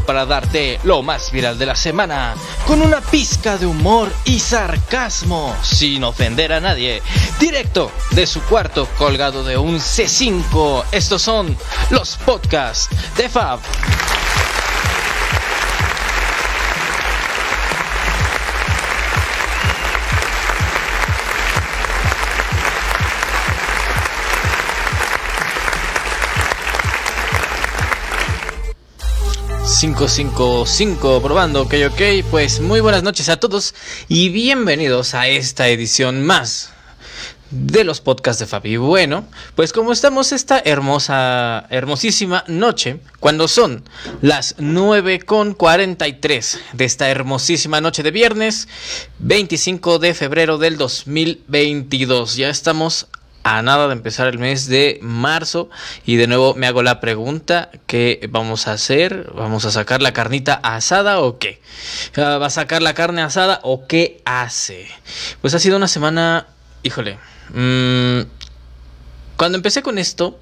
para darte lo más viral de la semana, con una pizca de humor y sarcasmo, sin ofender a nadie, directo de su cuarto colgado de un C5. Estos son los podcasts de Fab. 555 probando, ok, ok. Pues muy buenas noches a todos y bienvenidos a esta edición más de los podcasts de Fabi. Bueno, pues como estamos esta hermosa, hermosísima noche, cuando son las 9 con 43 de esta hermosísima noche de viernes, 25 de febrero del 2022. Ya estamos a nada de empezar el mes de marzo y de nuevo me hago la pregunta ¿qué vamos a hacer? ¿Vamos a sacar la carnita asada o qué? Ah, ¿Va a sacar la carne asada o qué hace? Pues ha sido una semana, híjole, mm, cuando empecé con esto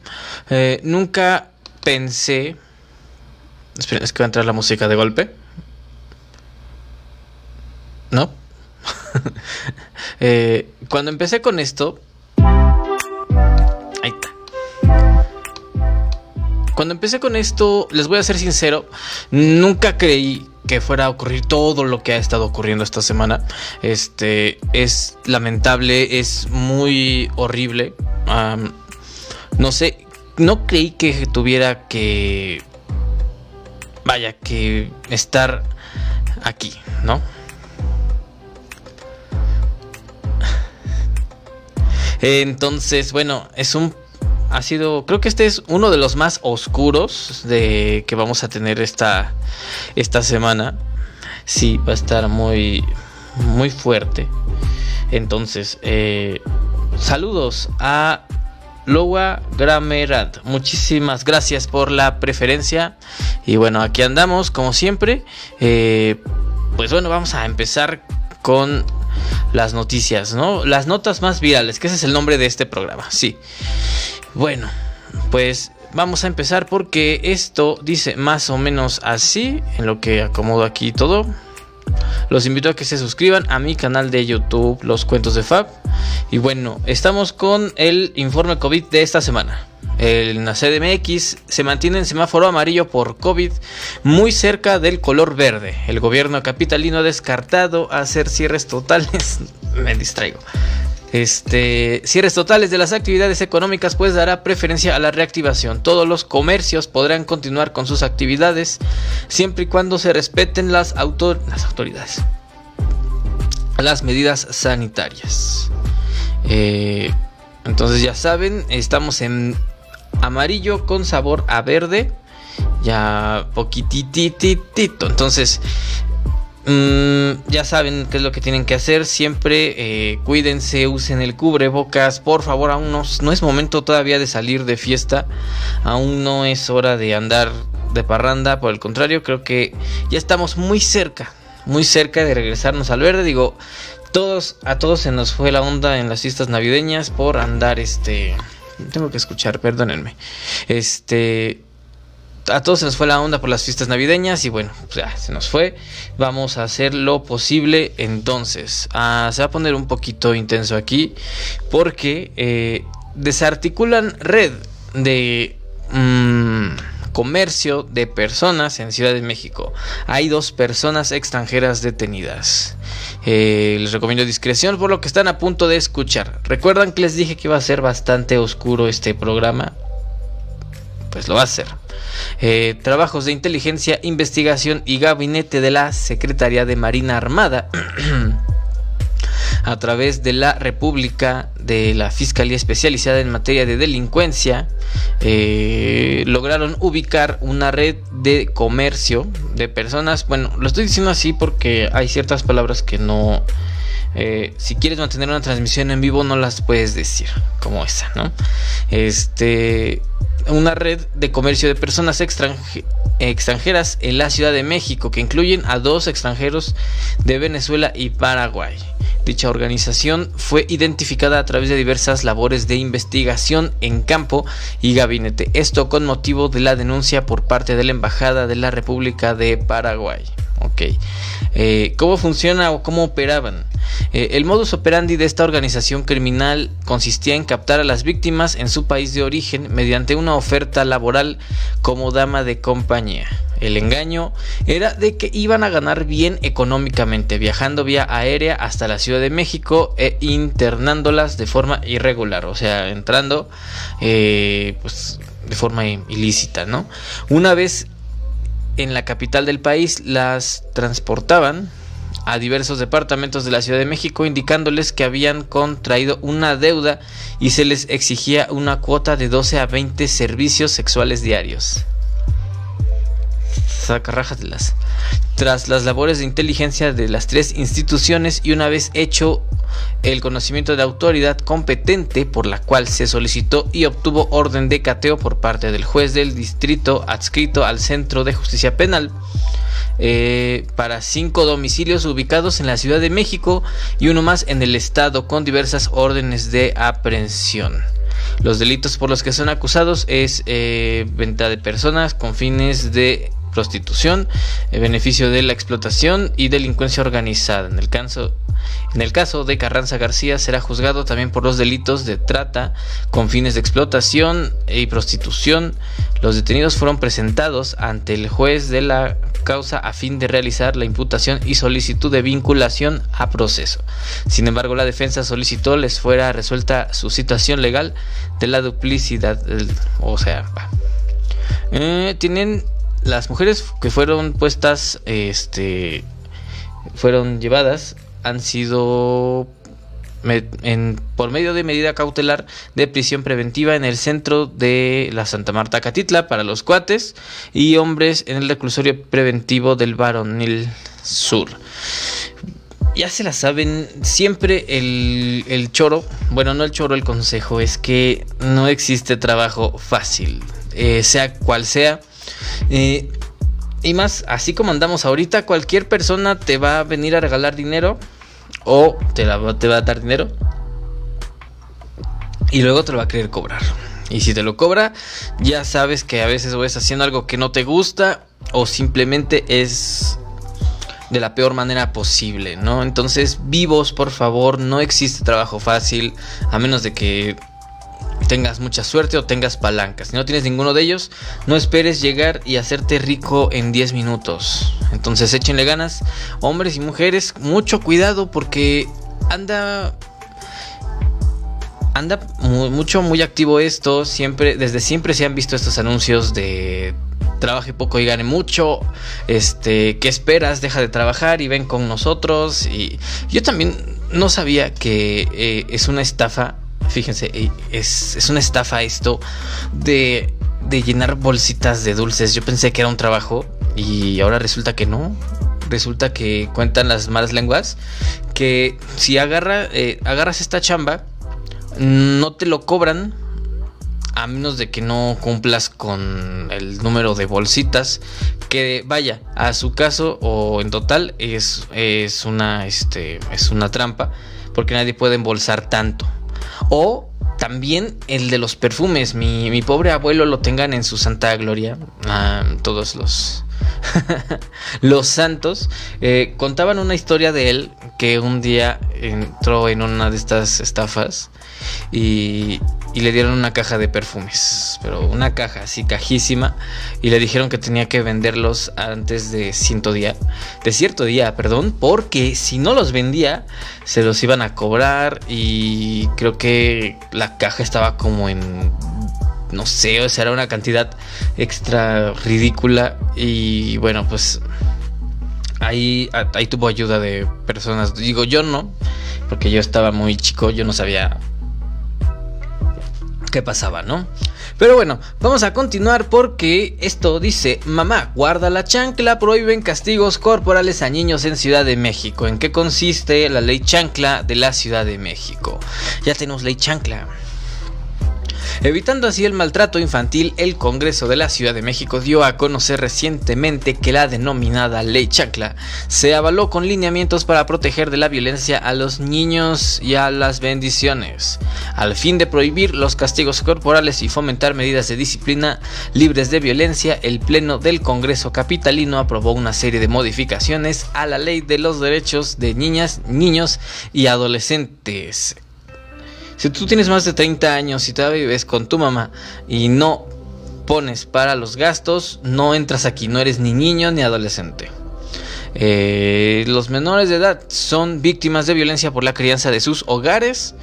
eh, nunca pensé... Esperen, es que va a entrar la música de golpe. ¿No? Eh, cuando empecé con esto Cuando empecé con esto, les voy a ser sincero, nunca creí que fuera a ocurrir todo lo que ha estado ocurriendo esta semana. Este es lamentable, es muy horrible. no sé, no creí que tuviera que vaya que estar aquí, ¿no? Entonces, bueno, es un ha sido, creo que este es uno de los más oscuros de que vamos a tener esta esta semana. Sí, va a estar muy muy fuerte. Entonces, eh, saludos a Loa Gramerad. Muchísimas gracias por la preferencia. Y bueno, aquí andamos como siempre. Eh, pues bueno, vamos a empezar con las noticias, ¿no? Las notas más virales, que ese es el nombre de este programa, sí. Bueno, pues vamos a empezar porque esto dice más o menos así, en lo que acomodo aquí todo. Los invito a que se suscriban a mi canal de YouTube, Los Cuentos de Fab. Y bueno, estamos con el informe COVID de esta semana. En la CDMX se mantiene en semáforo amarillo por COVID muy cerca del color verde. El gobierno capitalino ha descartado hacer cierres totales. Me distraigo. Este, cierres totales de las actividades económicas pues dará preferencia a la reactivación. Todos los comercios podrán continuar con sus actividades siempre y cuando se respeten las, las autoridades. Las medidas sanitarias. Eh, entonces ya saben, estamos en amarillo con sabor a verde. Ya poquitititito. Entonces, mm, ya saben qué es lo que tienen que hacer. Siempre eh, cuídense, usen el cubrebocas. Por favor, aún no, no es momento todavía de salir de fiesta. Aún no es hora de andar de parranda. Por el contrario, creo que ya estamos muy cerca. Muy cerca de regresarnos al verde. Digo, todos, a todos se nos fue la onda en las fiestas navideñas por andar este tengo que escuchar, perdónenme. Este. A todos se nos fue la onda por las fiestas navideñas y bueno, pues ya se nos fue. Vamos a hacer lo posible entonces. Ah, se va a poner un poquito intenso aquí porque eh, desarticulan red de... Mmm, comercio de personas en Ciudad de México. Hay dos personas extranjeras detenidas. Eh, les recomiendo discreción por lo que están a punto de escuchar. ¿Recuerdan que les dije que iba a ser bastante oscuro este programa? Pues lo va a ser. Eh, trabajos de inteligencia, investigación y gabinete de la Secretaría de Marina Armada a través de la República de la Fiscalía Especializada en Materia de Delincuencia, eh, lograron ubicar una red de comercio de personas. Bueno, lo estoy diciendo así porque hay ciertas palabras que no Eh, si quieres mantener una transmisión en vivo, no las puedes decir, como esa, ¿no? Este, una red de comercio de personas extranjeras en la Ciudad de México, que incluyen a dos extranjeros de Venezuela y Paraguay. Dicha organización fue identificada a través de diversas labores de investigación en campo y gabinete, esto con motivo de la denuncia por parte de la Embajada de la República de Paraguay. Ok. Eh, ¿Cómo funciona o cómo operaban? Eh, el modus operandi de esta organización criminal consistía en captar a las víctimas en su país de origen mediante una oferta laboral como dama de compañía. El engaño era de que iban a ganar bien económicamente, viajando vía aérea hasta la Ciudad de México e internándolas de forma irregular, o sea, entrando eh, pues, de forma ilícita, ¿no? Una vez en la capital del país las transportaban a diversos departamentos de la Ciudad de México indicándoles que habían contraído una deuda y se les exigía una cuota de 12 a 20 servicios sexuales diarios. Las Tras las labores de inteligencia de las tres instituciones y una vez hecho el conocimiento de autoridad competente por la cual se solicitó y obtuvo orden de cateo por parte del juez del distrito adscrito al Centro de Justicia Penal, eh, para cinco domicilios ubicados en la Ciudad de México y uno más en el estado con diversas órdenes de aprehensión. Los delitos por los que son acusados es eh, venta de personas con fines de prostitución, eh, beneficio de la explotación y delincuencia organizada. En el caso en el caso de Carranza García será juzgado también por los delitos de trata con fines de explotación y prostitución. Los detenidos fueron presentados ante el juez de la causa a fin de realizar la imputación y solicitud de vinculación a proceso. Sin embargo, la defensa solicitó les fuera resuelta su situación legal de la duplicidad, o sea, eh, tienen las mujeres que fueron puestas, este, fueron llevadas han sido por medio de medida cautelar de prisión preventiva en el centro de la Santa Marta Catitla para los cuates y hombres en el reclusorio preventivo del Baronil Sur. Ya se la saben, siempre el, choro, bueno, no el choro, el consejo es que no existe trabajo fácil, eh, sea cual sea. Eh, y más, así como andamos ahorita, cualquier persona te va a venir a regalar dinero o te, te va a dar dinero y luego te lo va a querer cobrar. Y si te lo cobra, ya sabes que a veces vas haciendo algo que no te gusta o simplemente es de la peor manera posible, ¿no? Entonces, vivos, por favor, no existe trabajo fácil, a menos de que tengas mucha suerte o tengas palancas. Si no tienes ninguno de ellos, no esperes llegar y hacerte rico en 10 minutos. Entonces échenle ganas, hombres y mujeres, mucho cuidado porque anda anda mucho muy activo esto, siempre desde siempre se han visto estos anuncios de trabaje poco y gane mucho, este, ¿qué esperas? Deja de trabajar y ven con nosotros y yo también no sabía que eh, es una estafa Fíjense, eh, es, es una estafa esto de, de llenar bolsitas de dulces. Yo pensé que era un trabajo y ahora resulta que no resulta que cuentan las malas lenguas que si agarra, eh, agarras esta chamba, no te lo cobran a menos de que no cumplas con el número de bolsitas que vaya a su caso o en total es, es una este es una trampa porque nadie puede embolsar tanto o también el de los perfumes. Mi, pobre abuelo lo tengan en su santa gloria. Todos los, los santos. Eh, contaban una historia de él que un día entró en una de estas estafas y, y le dieron una caja de perfumes, pero una caja así cajísima y le dijeron que tenía que venderlos antes de cierto día, de cierto día, perdón, porque si no los vendía se los iban a cobrar y creo que la caja estaba como en no sé, o sea, era una cantidad extra ridícula y bueno, pues ahí, ahí tuvo ayuda de personas, digo yo no, porque yo estaba muy chico, yo no sabía qué pasaba, ¿no? Pero bueno, vamos a continuar porque esto dice, mamá, guarda la chancla, prohíben castigos corporales a niños en Ciudad de México. ¿En qué consiste la ley chancla de la Ciudad de México? Ya tenemos ley chancla. Evitando así el maltrato infantil, el Congreso de la Ciudad de México dio a conocer recientemente que la denominada Ley Chacla se avaló con lineamientos para proteger de la violencia a los niños y a las bendiciones, al fin de prohibir los castigos corporales y fomentar medidas de disciplina libres de violencia. El Pleno del Congreso Capitalino aprobó una serie de modificaciones a la Ley de los Derechos de Niñas, Niños y Adolescentes si tú tienes más de 30 años y todavía vives con tu mamá y no pones para los gastos, no entras aquí, no eres ni niño ni adolescente. Eh, los menores de edad son víctimas de violencia por la crianza de sus hogares.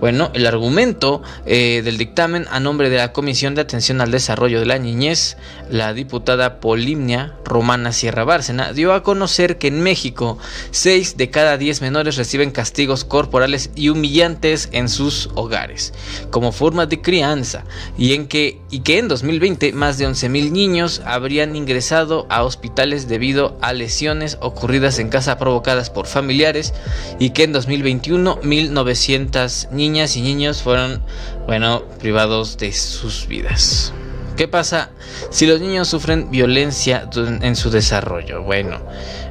Bueno, el argumento eh, del dictamen a nombre de la Comisión de Atención al Desarrollo de la Niñez, la diputada Polimnia Romana Sierra Bárcena, dio a conocer que en México 6 de cada 10 menores reciben castigos corporales y humillantes en sus hogares, como forma de crianza, y, en que, y que en 2020 más de 11.000 niños habrían ingresado a hospitales debido a lesiones ocurridas en casa provocadas por familiares y que en 2021 1900 niñas y niños fueron, bueno, privados de sus vidas. ¿Qué pasa si los niños sufren violencia en su desarrollo? Bueno,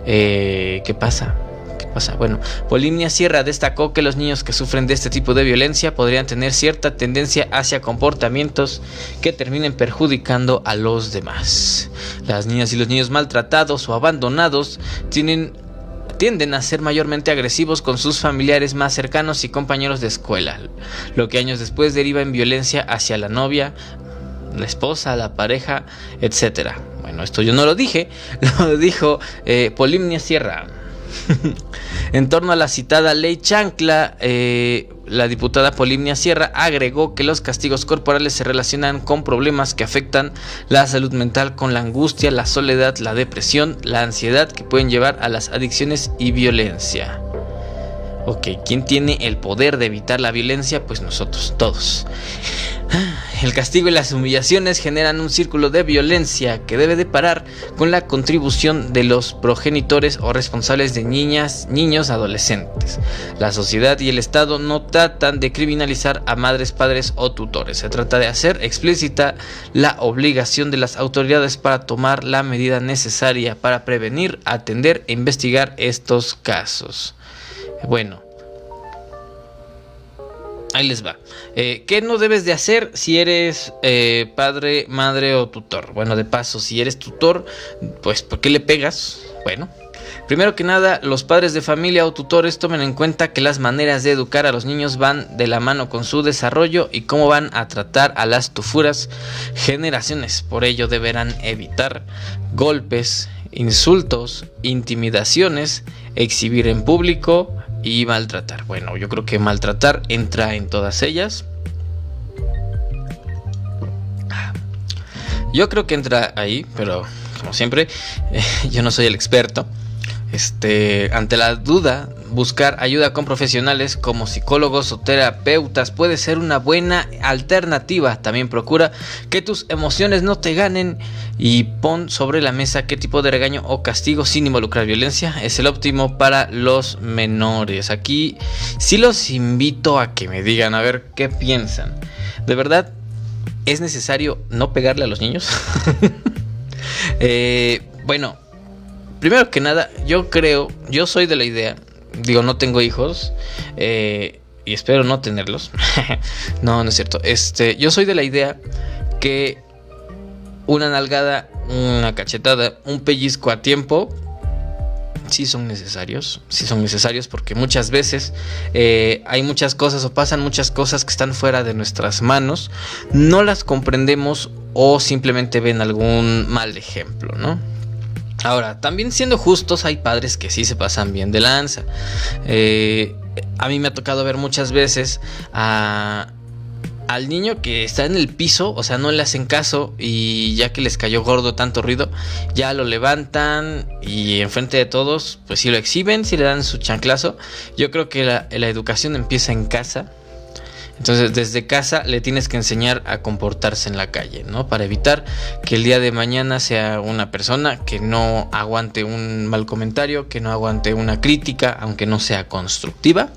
eh, ¿qué pasa? Bueno, Polimnia Sierra destacó que los niños que sufren de este tipo de violencia podrían tener cierta tendencia hacia comportamientos que terminen perjudicando a los demás. Las niñas y los niños maltratados o abandonados tienen tienden a ser mayormente agresivos con sus familiares más cercanos y compañeros de escuela, lo que años después deriva en violencia hacia la novia, la esposa, la pareja, etc. Bueno, esto yo no lo dije, lo dijo eh, Polimnia Sierra. en torno a la citada ley Chancla, eh, la diputada Polimnia Sierra agregó que los castigos corporales se relacionan con problemas que afectan la salud mental con la angustia, la soledad, la depresión, la ansiedad que pueden llevar a las adicciones y violencia. Ok, ¿quién tiene el poder de evitar la violencia? Pues nosotros, todos. El castigo y las humillaciones generan un círculo de violencia que debe de parar con la contribución de los progenitores o responsables de niñas, niños, adolescentes. La sociedad y el Estado no tratan de criminalizar a madres, padres o tutores. Se trata de hacer explícita la obligación de las autoridades para tomar la medida necesaria para prevenir, atender e investigar estos casos. Bueno, ahí les va. Eh, ¿Qué no debes de hacer si eres eh, padre, madre o tutor? Bueno, de paso, si eres tutor, pues ¿por qué le pegas? Bueno, primero que nada, los padres de familia o tutores tomen en cuenta que las maneras de educar a los niños van de la mano con su desarrollo y cómo van a tratar a las tufuras generaciones. Por ello deberán evitar golpes, insultos, intimidaciones, exhibir en público, y maltratar. Bueno, yo creo que maltratar entra en todas ellas. Yo creo que entra ahí, pero como siempre, yo no soy el experto. Este, ante la duda, buscar ayuda con profesionales como psicólogos o terapeutas puede ser una buena alternativa. También procura que tus emociones no te ganen y pon sobre la mesa qué tipo de regaño o castigo sin involucrar violencia es el óptimo para los menores. Aquí sí los invito a que me digan a ver qué piensan. ¿De verdad es necesario no pegarle a los niños? Eh, bueno, primero que nada, yo creo, yo soy de la idea, digo, no tengo hijos, eh, y espero no tenerlos. no, no es cierto. Este, yo soy de la idea que una nalgada, una cachetada, un pellizco a tiempo, sí son necesarios, sí son necesarios porque muchas veces eh, hay muchas cosas o pasan muchas cosas que están fuera de nuestras manos, no las comprendemos o simplemente ven algún mal ejemplo, ¿no? Ahora, también siendo justos, hay padres que sí se pasan bien de lanza. Eh, a mí me ha tocado ver muchas veces a, al niño que está en el piso, o sea, no le hacen caso y ya que les cayó gordo tanto ruido, ya lo levantan y enfrente de todos, pues si lo exhiben, si le dan su chanclazo. Yo creo que la, la educación empieza en casa. Entonces, desde casa le tienes que enseñar a comportarse en la calle, ¿no? Para evitar que el día de mañana sea una persona que no aguante un mal comentario, que no aguante una crítica, aunque no sea constructiva.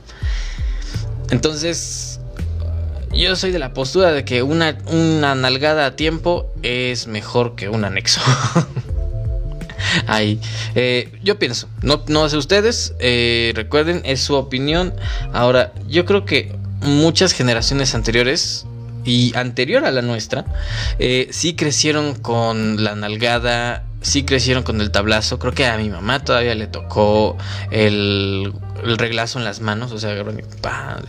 Entonces, yo soy de la postura de que una, una nalgada a tiempo es mejor que un anexo. Ahí. Eh, yo pienso, no, no sé ustedes, eh, recuerden, es su opinión. Ahora, yo creo que muchas generaciones anteriores y anterior a la nuestra, eh, sí crecieron con la nalgada, sí crecieron con el tablazo. Creo que a mi mamá todavía le tocó el, reglazo en las manos, o sea, le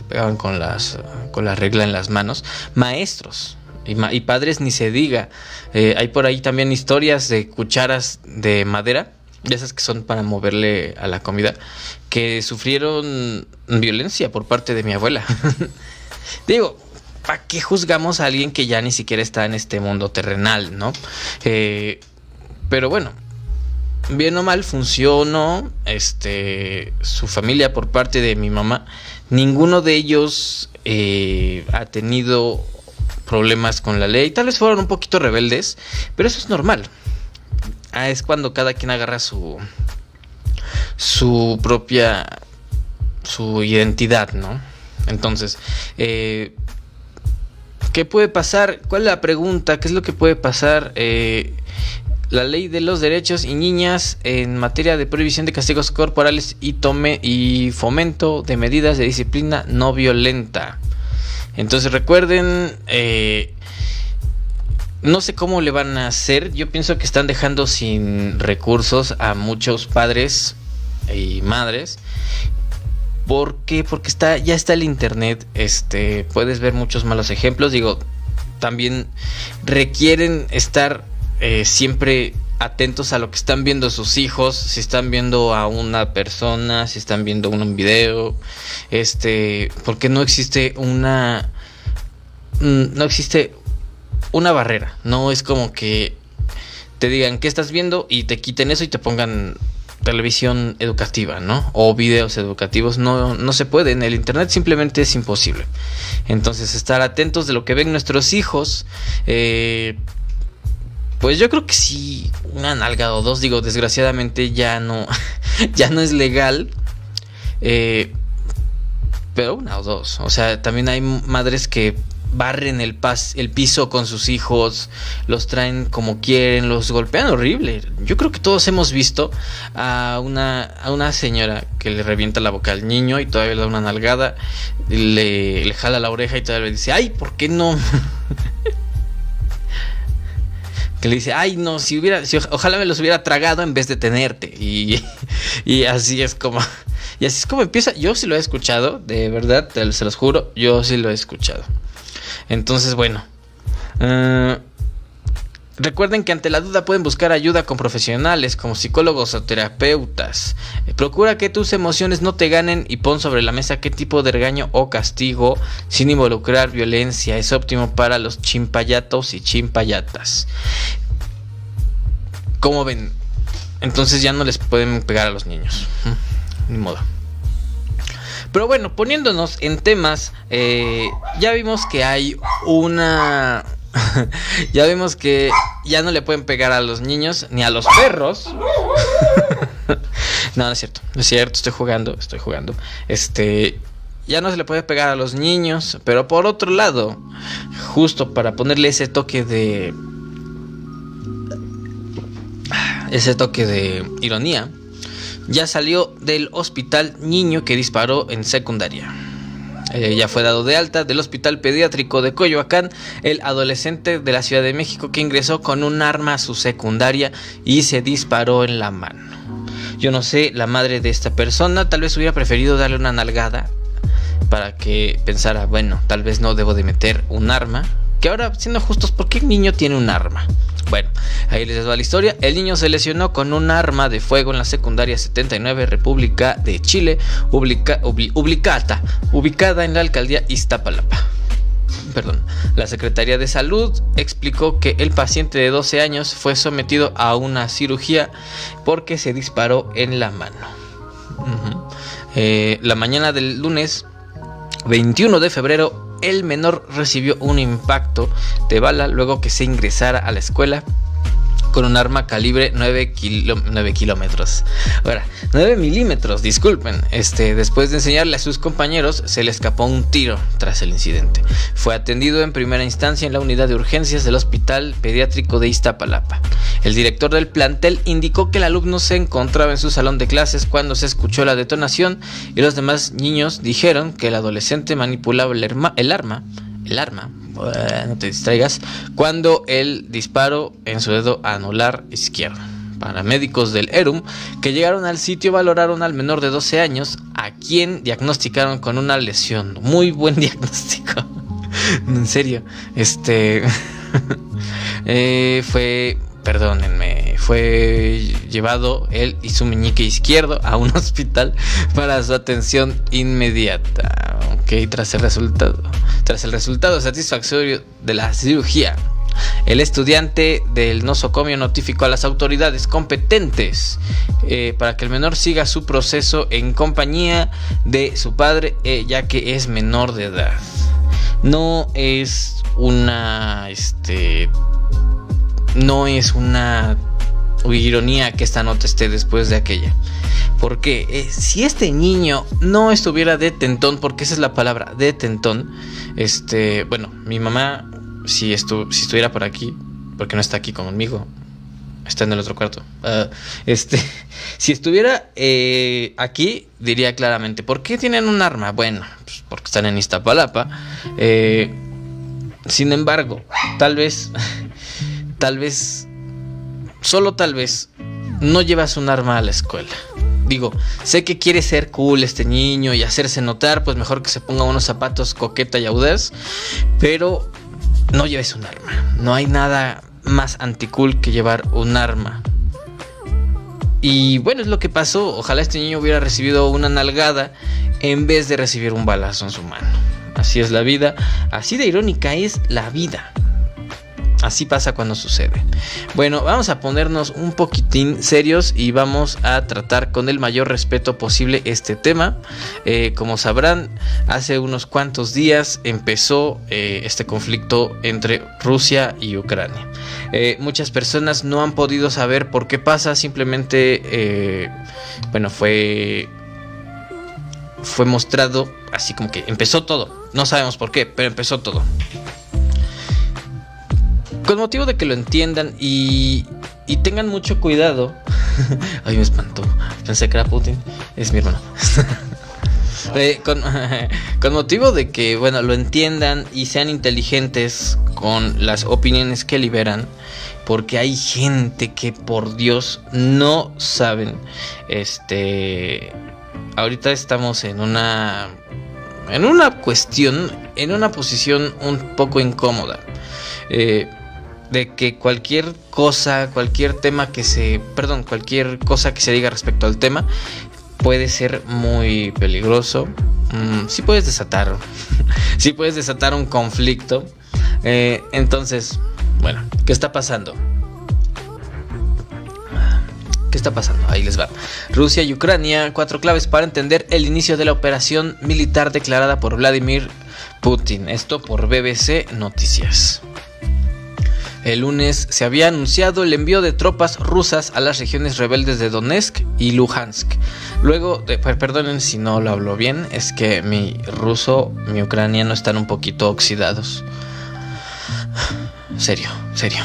pegaban con, las, con la regla en las manos. Maestros, y, padres ni se diga. Eh, hay por ahí también historias de cucharas de madera, de esas que son para moverle a la comida, que sufrieron violencia por parte de mi abuela. Digo, ¿para qué juzgamos a alguien que ya ni siquiera está en este mundo terrenal, no? Eh, pero bueno, bien o mal funcionó este su familia por parte de mi mamá ninguno de ellos eh, ha tenido problemas con la ley. Tal vez fueron un poquito rebeldes, pero eso es normal. Ah, es cuando cada quien agarra su su propia su identidad, ¿no? Entonces, eh, ¿qué puede pasar? ¿Cuál es la pregunta? ¿Qué es lo que puede pasar? Eh, la ley de los derechos y niñas en materia de prohibición de castigos corporales y tome y fomento de medidas de disciplina no violenta. Entonces recuerden, eh, no sé cómo le van a hacer. Yo pienso que están dejando sin recursos a muchos padres y madres. ¿Por qué? Porque está, ya está el internet. Este, puedes ver muchos malos ejemplos. Digo, también requieren estar eh, siempre atentos a lo que están viendo sus hijos, si están viendo a una persona, si están viendo un video, este, porque no existe una, mm, no existe una barrera, no es como que te digan qué estás viendo y te quiten eso y te pongan televisión educativa, ¿no? O videos educativos, no, no se puede, en el Internet simplemente es imposible. Entonces, estar atentos de lo que ven nuestros hijos, eh, pues yo creo que sí, una nalga o dos, digo, desgraciadamente ya no, ya no es legal. Eh, pero una o dos. O sea, también hay madres que barren el, el piso con sus hijos, los traen como quieren, los golpean horrible. Yo creo que todos hemos visto a una, a una señora que le revienta la boca al niño y todavía le da una nalgada, le, le jala la oreja y todavía le dice, ay, ¿por qué no? que le dice, ay, no, si hubiera, ojalá me los hubiera tragado en vez de tenerte. Y, y, así es como, y así es como empieza. Yo sí lo he escuchado, de verdad, se los juro, yo sí lo he escuchado. Entonces, bueno. Uh, Recuerden que ante la duda pueden buscar ayuda con profesionales como psicólogos o terapeutas. Eh, procura que tus emociones no te ganen y pon sobre la mesa qué tipo de regaño o castigo sin involucrar violencia es óptimo para los chimpayatos y chimpayatas. Como ven? Entonces ya no les pueden pegar a los niños. Ni modo. Pero bueno, poniéndonos en temas, eh, ya vimos que hay una ya vemos que ya no le pueden pegar a los niños ni a los perros. no, no es cierto. No es cierto, estoy jugando, estoy jugando. Este, ya no se le puede pegar a los niños, pero por otro lado, justo para ponerle ese toque de ese toque de ironía, ya salió del hospital niño que disparó en secundaria. Eh, ya fue dado de alta del Hospital Pediátrico de Coyoacán el adolescente de la Ciudad de México que ingresó con un arma a su secundaria y se disparó en la mano. Yo no sé, la madre de esta persona tal vez hubiera preferido darle una nalgada para que pensara, bueno, tal vez no debo de meter un arma. Que ahora, siendo justos, ¿por qué el niño tiene un arma? Bueno, ahí les va la historia. El niño se lesionó con un arma de fuego en la secundaria 79 República de Chile, ubicada, ubicada en la alcaldía Iztapalapa. Perdón. La Secretaría de Salud explicó que el paciente de 12 años fue sometido a una cirugía porque se disparó en la mano. Eh, la mañana del lunes 21 de febrero el menor recibió un impacto de bala luego que se ingresara a la escuela con un arma calibre 9, kilómetros. Ahora, 9 milímetros, disculpen. Este, después de enseñarle a sus compañeros, se le escapó un tiro tras el incidente. Fue atendido en primera instancia en la unidad de urgencias del Hospital Pediátrico de Iztapalapa. El director del plantel indicó que el alumno se encontraba en su salón de clases cuando se escuchó la detonación y los demás niños dijeron que el adolescente manipulaba el arma el arma, no te distraigas, cuando el disparo en su dedo anular izquierdo. Paramédicos del ERUM que llegaron al sitio valoraron al menor de 12 años a quien diagnosticaron con una lesión. Muy buen diagnóstico. en serio, este eh, fue perdónenme, fue llevado él y su meñique izquierdo a un hospital para su atención inmediata. Ok, tras el resultado, tras el resultado satisfactorio de la cirugía, el estudiante del nosocomio notificó a las autoridades competentes eh, para que el menor siga su proceso en compañía de su padre, eh, ya que es menor de edad. No es una este, no es una ironía que esta nota esté después de aquella. Porque eh, si este niño no estuviera detentón, porque esa es la palabra, detentón, este, bueno, mi mamá, si, estu si estuviera por aquí, porque no está aquí conmigo, está en el otro cuarto, ah, este, si estuviera eh, aquí, diría claramente, ¿por qué tienen un arma? Bueno, pues porque están en Iztapalapa. Eh, sin embargo, tal vez tal vez, solo tal vez, no llevas un arma a la escuela. Digo, sé que quiere ser cool este niño y hacerse notar, pues mejor que se ponga unos zapatos coqueta y audaz, pero no lleves un arma. No hay nada más anticool que llevar un arma. Y bueno, es lo que pasó. Ojalá este niño hubiera recibido una nalgada en vez de recibir un balazo en su mano. Así es la vida, así de irónica es la vida. Así pasa cuando sucede. Bueno, vamos a ponernos un poquitín serios y vamos a tratar con el mayor respeto posible este tema. Eh, como sabrán, hace unos cuantos días empezó eh, este conflicto entre Rusia y Ucrania. Eh, muchas personas no han podido saber por qué pasa, simplemente, bueno, fue fue mostrado así como que empezó todo. No sabemos por qué, pero empezó todo. Con motivo de que lo entiendan y, y tengan mucho cuidado. Ay, me espantó. Pensé que era Putin. Es mi hermano. Eh, con, con, motivo de que, bueno, lo entiendan y sean inteligentes con las opiniones que liberan. Porque hay gente que, por Dios, no saben. Este. Ahorita estamos en una. En una cuestión. En una posición un poco incómoda. Eh, de que cualquier cosa, cualquier tema que se, perdón, cualquier cosa que se diga respecto al tema puede ser muy peligroso. Mm, sí puedes desatar, sí puedes desatar un conflicto. Eh, entonces, bueno, ¿qué está pasando? ¿Qué está pasando? Ahí les va. Rusia y Ucrania, cuatro claves para entender el inicio de la operación militar declarada por Vladimir Putin. Esto por BBC Noticias. El lunes se había anunciado el envío de tropas rusas a las regiones rebeldes de Donetsk y Luhansk. Luego, de, perdonen si no lo hablo bien, es que mi ruso, mi ucraniano están un poquito oxidados. Serio, serio.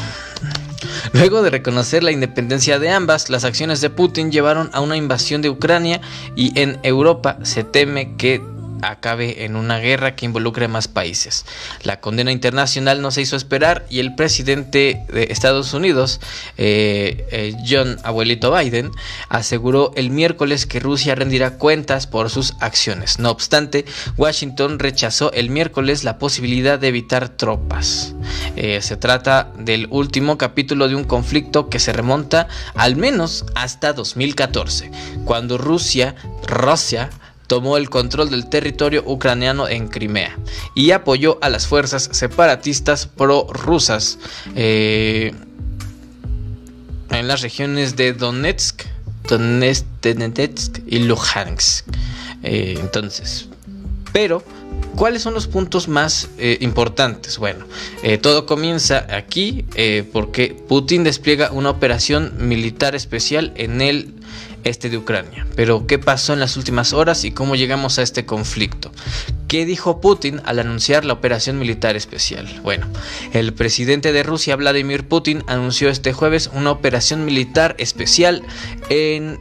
Luego de reconocer la independencia de ambas, las acciones de Putin llevaron a una invasión de Ucrania y en Europa se teme que acabe en una guerra que involucre más países. La condena internacional no se hizo esperar y el presidente de Estados Unidos, eh, eh, John Abuelito Biden, aseguró el miércoles que Rusia rendirá cuentas por sus acciones. No obstante, Washington rechazó el miércoles la posibilidad de evitar tropas. Eh, se trata del último capítulo de un conflicto que se remonta al menos hasta 2014, cuando Rusia, Rusia tomó el control del territorio ucraniano en Crimea y apoyó a las fuerzas separatistas prorrusas eh, en las regiones de Donetsk, Donetsk, y Luhansk. Eh, entonces, pero ¿Cuáles son los puntos más eh, importantes? Bueno, eh, todo comienza aquí porque Putin despliega una operación militar especial en el este de Ucrania. Pero, ¿qué pasó en las últimas horas y cómo llegamos a este conflicto? ¿Qué dijo Putin al anunciar la operación militar especial? Bueno, el presidente de Rusia, Vladimir Putin, anunció este jueves una operación militar especial en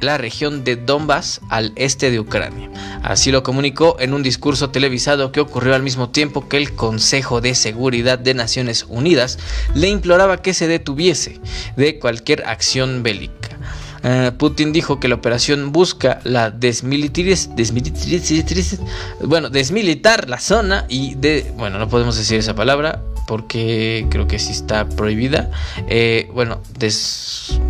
la región de Donbass al este de Ucrania. Así lo comunicó en un discurso televisado que ocurrió al mismo tiempo que el Consejo de Seguridad de Naciones Unidas le imploraba que se detuviese de cualquier acción bélica. Uh, Putin dijo que la operación busca la desmilitariz, bueno, desmilitar la zona y de, bueno, no podemos decir esa palabra porque creo que sí está prohibida. Eh, bueno, des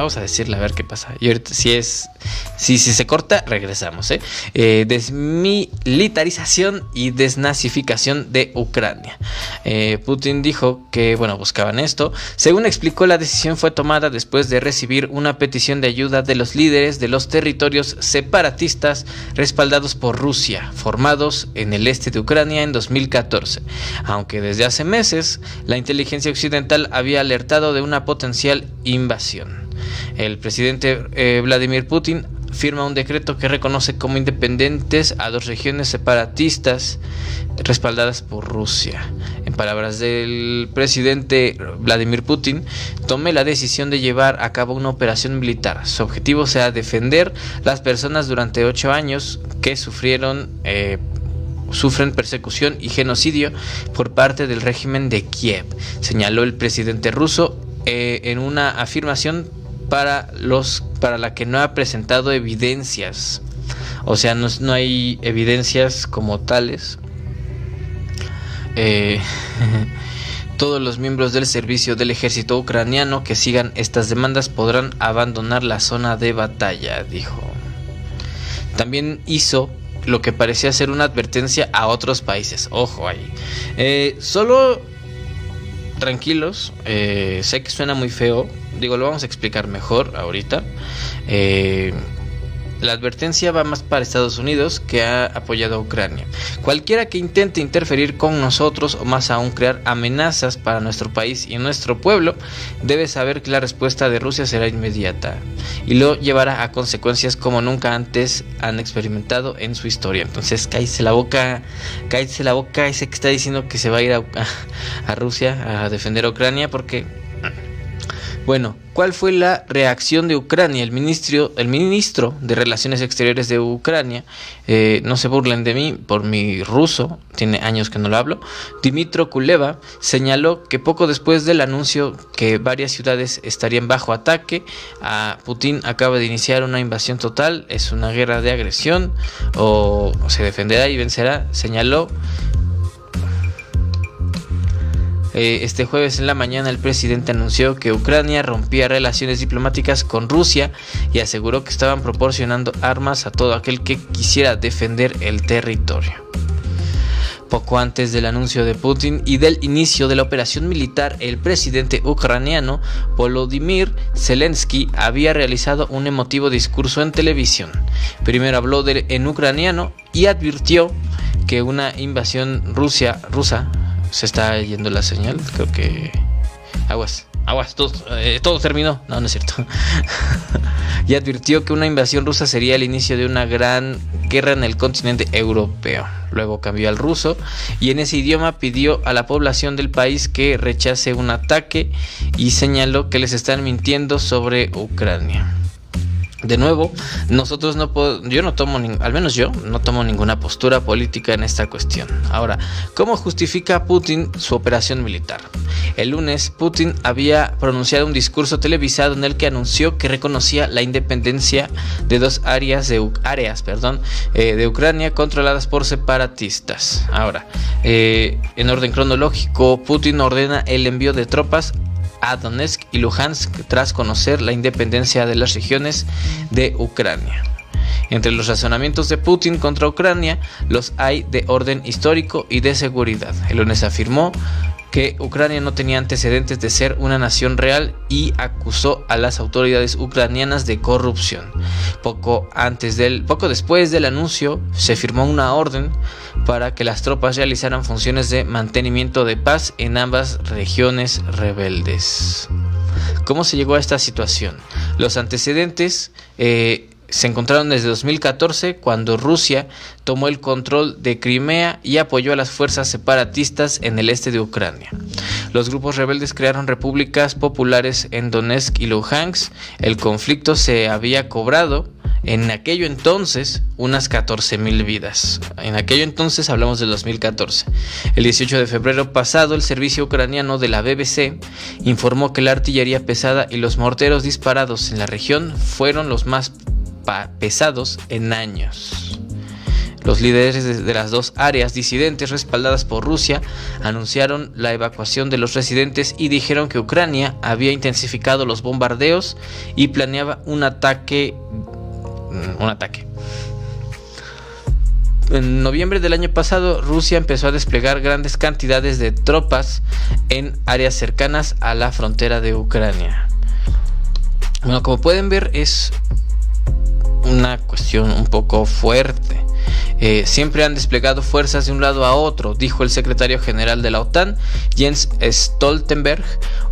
Vamos a decirle a ver qué pasa. Si es. Si, si se corta, regresamos. ¿eh? Eh, desmilitarización y desnazificación de Ucrania. Eh, Putin dijo que, bueno, buscaban esto. Según explicó, la decisión fue tomada después de recibir una petición de ayuda de los líderes de los territorios separatistas respaldados por Rusia, formados en el este de Ucrania en 2014. Aunque desde hace meses la inteligencia occidental había alertado de una potencial invasión. El presidente eh, Vladimir Putin firma un decreto que reconoce como independientes a dos regiones separatistas respaldadas por Rusia. En palabras del presidente Vladimir Putin, tomé la decisión de llevar a cabo una operación militar. Su objetivo será defender las personas durante ocho años que sufrieron eh, sufren persecución y genocidio por parte del régimen de Kiev, señaló el presidente ruso eh, en una afirmación para los para la que no ha presentado evidencias. O sea, no, hay evidencias como tales. Eh, todos los miembros del servicio del ejército ucraniano que sigan estas demandas podrán abandonar la zona de batalla, dijo. También hizo lo que parecía ser una advertencia a otros países. Ojo ahí. Eh, solo tranquilos, eh, sé que suena muy feo, digo, lo vamos a explicar mejor ahorita. Eh, la advertencia va más para Estados Unidos que ha apoyado a Ucrania. Cualquiera que intente interferir con nosotros o más aún crear amenazas para nuestro país y nuestro pueblo debe saber que la respuesta de Rusia será inmediata y lo llevará a consecuencias como nunca antes han experimentado en su historia. Entonces cállese la boca, cállese la boca ese que está diciendo que se va a ir a, a Rusia a defender a Ucrania porque bueno, ¿cuál fue la reacción de Ucrania? El ministro, el ministro de Relaciones Exteriores de Ucrania, eh, no se burlen de mí por mi ruso, tiene años que no lo hablo, Dimitro Kuleva señaló que poco después del anuncio que varias ciudades estarían bajo ataque, a Putin acaba de iniciar una invasión total, es una guerra de agresión o se defenderá y vencerá, señaló eh, este jueves en la mañana el presidente anunció que Ucrania rompía relaciones diplomáticas con Rusia y aseguró que estaban proporcionando armas a todo aquel que quisiera defender el territorio. Poco antes del anuncio de Putin y del inicio de la operación militar, el presidente ucraniano Volodymyr Zelensky había realizado un emotivo discurso en televisión. Primero habló en ucraniano y advirtió que una invasión rusa se está yendo la señal. Creo que. Aguas, aguas, todo, eh, todo terminó. No, no es cierto. y advirtió que una invasión rusa sería el inicio de una gran guerra en el continente europeo. Luego cambió al ruso y en ese idioma pidió a la población del país que rechace un ataque y señaló que les están mintiendo sobre Ucrania. De nuevo, nosotros no puedo, yo no tomo, al menos yo, no tomo ninguna postura política en esta cuestión. Ahora, ¿cómo justifica Putin su operación militar? El lunes, Putin había pronunciado un discurso televisado en el que anunció que reconocía la independencia de dos áreas de, áreas, eh, de Ucrania controladas por separatistas. Ahora, eh, en orden cronológico, Putin ordena el envío de tropas a y Luhansk tras conocer la independencia de las regiones de Ucrania. Entre los razonamientos de Putin contra Ucrania los hay de orden histórico y de seguridad. El lunes afirmó que Ucrania no tenía antecedentes de ser una nación real y acusó a las autoridades ucranianas de corrupción. Poco antes del poco después del anuncio se firmó una orden para que las tropas realizaran funciones de mantenimiento de paz en ambas regiones rebeldes. ¿Cómo se llegó a esta situación? Los antecedentes eh, se encontraron desde 2014 cuando Rusia tomó el control de Crimea y apoyó a las fuerzas separatistas en el este de Ucrania. Los grupos rebeldes crearon repúblicas populares en Donetsk y Luhansk. El conflicto se había cobrado en aquello entonces unas 14.000 vidas. En aquello entonces hablamos del 2014. El 18 de febrero pasado el servicio ucraniano de la BBC informó que la artillería pesada y los morteros disparados en la región fueron los más pesados en años. Los líderes de las dos áreas disidentes respaldadas por Rusia anunciaron la evacuación de los residentes y dijeron que Ucrania había intensificado los bombardeos y planeaba un ataque un ataque. En noviembre del año pasado, Rusia empezó a desplegar grandes cantidades de tropas en áreas cercanas a la frontera de Ucrania. Bueno, como pueden ver, es una cuestión un poco fuerte. Eh, siempre han desplegado fuerzas de un lado a otro, dijo el secretario general de la OTAN, Jens Stoltenberg,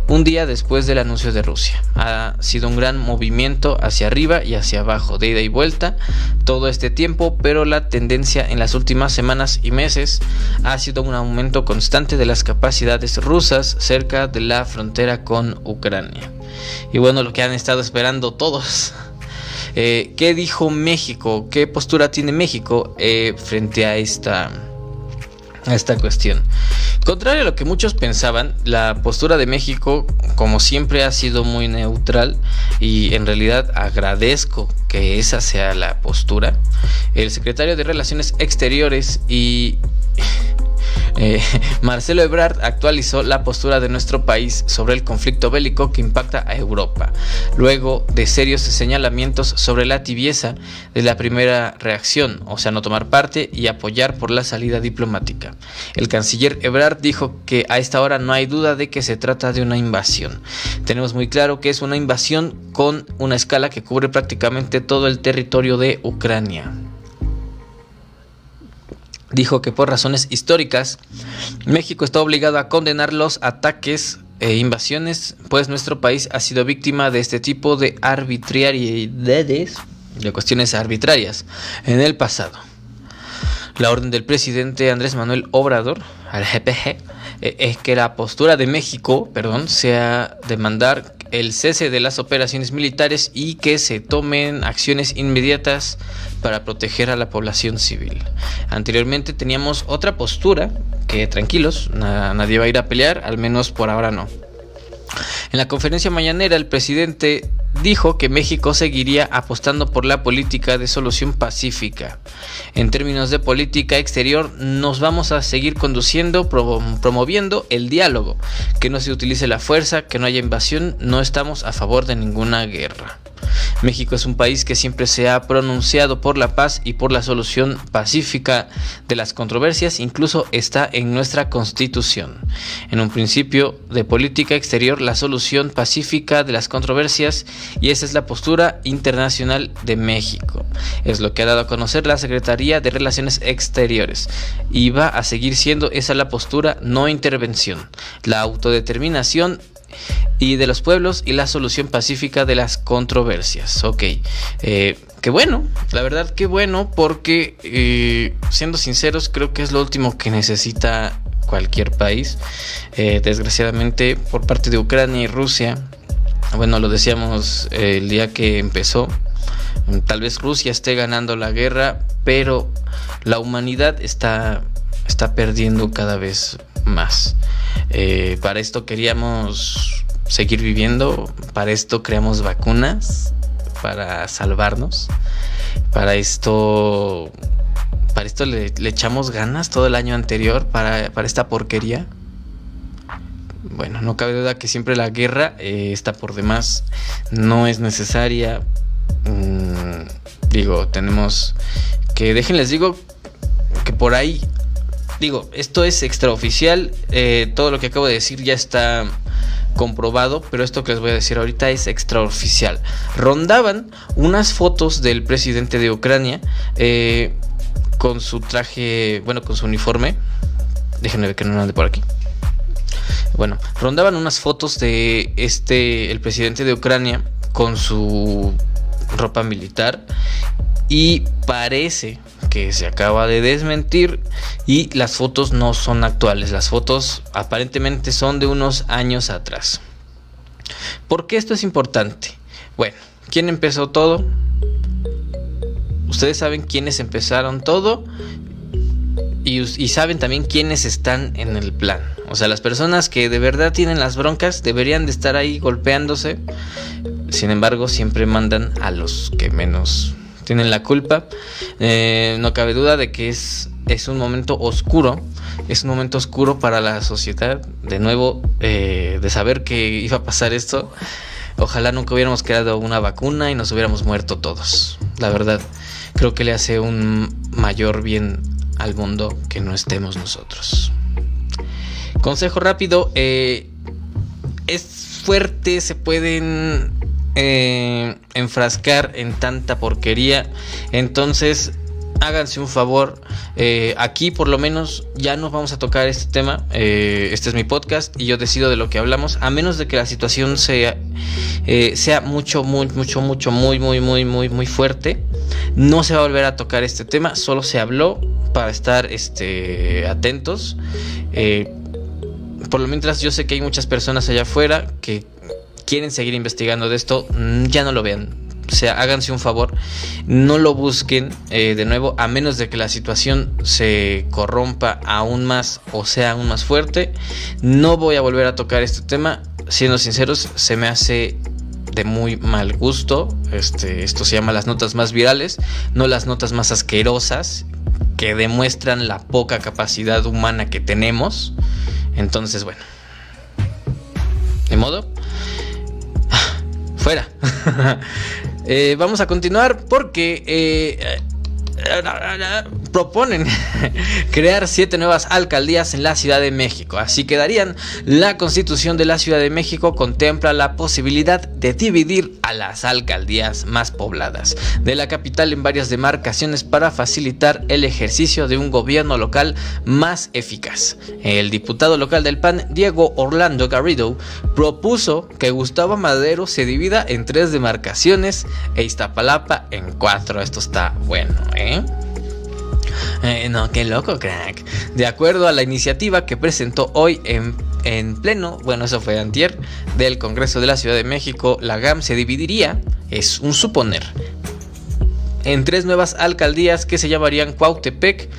un día después del anuncio de Rusia. Ha sido un gran movimiento hacia arriba y hacia abajo, de ida y vuelta, todo este tiempo, pero la tendencia en las últimas semanas y meses ha sido un aumento constante de las capacidades rusas cerca de la frontera con Ucrania. Y bueno, lo que han estado esperando todos. Eh, ¿Qué dijo México? ¿Qué postura tiene México eh, frente a esta, a esta cuestión? Contrario a lo que muchos pensaban, la postura de México, como siempre, ha sido muy neutral y en realidad agradezco que esa sea la postura. El secretario de Relaciones Exteriores y eh, Marcelo Ebrard actualizó la postura de nuestro país sobre el conflicto bélico que impacta a Europa, luego de serios señalamientos sobre la tibieza de la primera reacción, o sea, no tomar parte y apoyar por la salida diplomática. El canciller Ebrard dijo que a esta hora no hay duda de que se trata de una invasión. Tenemos muy claro que es una invasión con una escala que cubre prácticamente todo el territorio de Ucrania dijo que por razones históricas México está obligado a condenar los ataques e invasiones, pues nuestro país ha sido víctima de este tipo de arbitrariedades, de cuestiones arbitrarias, en el pasado. La orden del presidente Andrés Manuel Obrador, al GPG, eh, es que la postura de México, perdón, sea demandar el cese de las operaciones militares y que se tomen acciones inmediatas para proteger a la población civil. Anteriormente teníamos otra postura que tranquilos, nadie va a ir a pelear, al menos por ahora no. En la conferencia mañanera el presidente dijo que México seguiría apostando por la política de solución pacífica. En términos de política exterior, nos vamos a seguir conduciendo, promoviendo el diálogo, que no se utilice la fuerza, que no haya invasión, no estamos a favor de ninguna guerra. México es un país que siempre se ha pronunciado por la paz y por la solución pacífica de las controversias, incluso está en nuestra constitución. En un principio de política exterior, la solución pacífica de las controversias y esa es la postura internacional de México. Es lo que ha dado a conocer la Secretaría de Relaciones Exteriores y va a seguir siendo esa la postura, no intervención. La autodeterminación y de los pueblos y la solución pacífica de las controversias. Ok, eh, qué bueno, la verdad qué bueno porque eh, siendo sinceros creo que es lo último que necesita cualquier país. Eh, desgraciadamente por parte de Ucrania y Rusia, bueno, lo decíamos el día que empezó, tal vez Rusia esté ganando la guerra, pero la humanidad está, está perdiendo cada vez más. Eh, para esto queríamos seguir viviendo, para esto creamos vacunas, para salvarnos, para esto, para esto le, echamos ganas todo el año anterior para, esta porquería. Bueno, no cabe duda que siempre la guerra eh, está por demás, no es necesaria. Mm, digo, tenemos que, déjenles digo que por ahí digo, esto es extraoficial, eh, todo lo que acabo de decir ya está comprobado, pero esto que les voy a decir ahorita es extraoficial. Rondaban unas fotos del presidente de Ucrania eh, con su traje, bueno, con su uniforme. Déjenme ver que no ande por aquí. Bueno, rondaban unas fotos de este, el presidente de Ucrania con su ropa militar y parece que se acaba de desmentir y las fotos no son actuales. Las fotos aparentemente son de unos años atrás. ¿Por qué esto es importante? Bueno, ¿quién empezó todo? Ustedes saben quiénes empezaron todo y, y, saben también quiénes están en el plan. O sea, las personas que de verdad tienen las broncas deberían de estar ahí golpeándose. Sin embargo, siempre mandan a los que menos tienen la culpa. Eh, no cabe duda de que es, es un momento oscuro. Es un momento oscuro para la sociedad. De nuevo, eh, de saber que iba a pasar esto. Ojalá nunca hubiéramos creado una vacuna y nos hubiéramos muerto todos. La verdad, creo que le hace un mayor bien al mundo que no estemos nosotros. Consejo rápido. Eh, es fuerte, se pueden eh, enfrascar en tanta porquería. Entonces, háganse un favor. Eh, aquí por lo menos ya no vamos a tocar este tema. Eh, este es mi podcast y yo decido de lo que hablamos. A menos de que la situación sea, sea mucho, muy, mucho, mucho, muy, muy, muy, muy, muy fuerte. No se va a volver a tocar este tema. Solo se habló para estar este, atentos. por lo mientras yo sé que hay muchas personas allá afuera que quieren seguir investigando de esto, mm, ya no lo vean. O sea, háganse un favor, no lo busquen eh, de nuevo, a menos de que la situación se corrompa aún más o sea aún más fuerte. No voy a volver a tocar este tema. Siendo sinceros, se me hace de muy mal gusto. Este, esto se llama las notas más virales, no las notas más asquerosas que demuestran la poca capacidad humana que tenemos. Entonces, bueno. De modo, fuera. Eh, vamos a continuar porque eh, proponen crear siete nuevas alcaldías en la Ciudad de México. Así quedarían. La constitución de la Ciudad de México contempla la posibilidad de dividir a las alcaldías más pobladas de la capital en varias demarcaciones para facilitar el ejercicio de un gobierno local más eficaz. El diputado local del PAN, Diego Orlando Garrido, propuso que Gustavo Madero se divida en tres demarcaciones e Iztapalapa en cuatro. Esto está bueno, ¿eh? ¿Eh? no, qué loco, crack. De acuerdo a la iniciativa que presentó hoy en, en, pleno, bueno, eso fue antier, del Congreso de la Ciudad de México, la GAM se dividiría, es un suponer, en tres nuevas alcaldías que se llamarían Cuautepec,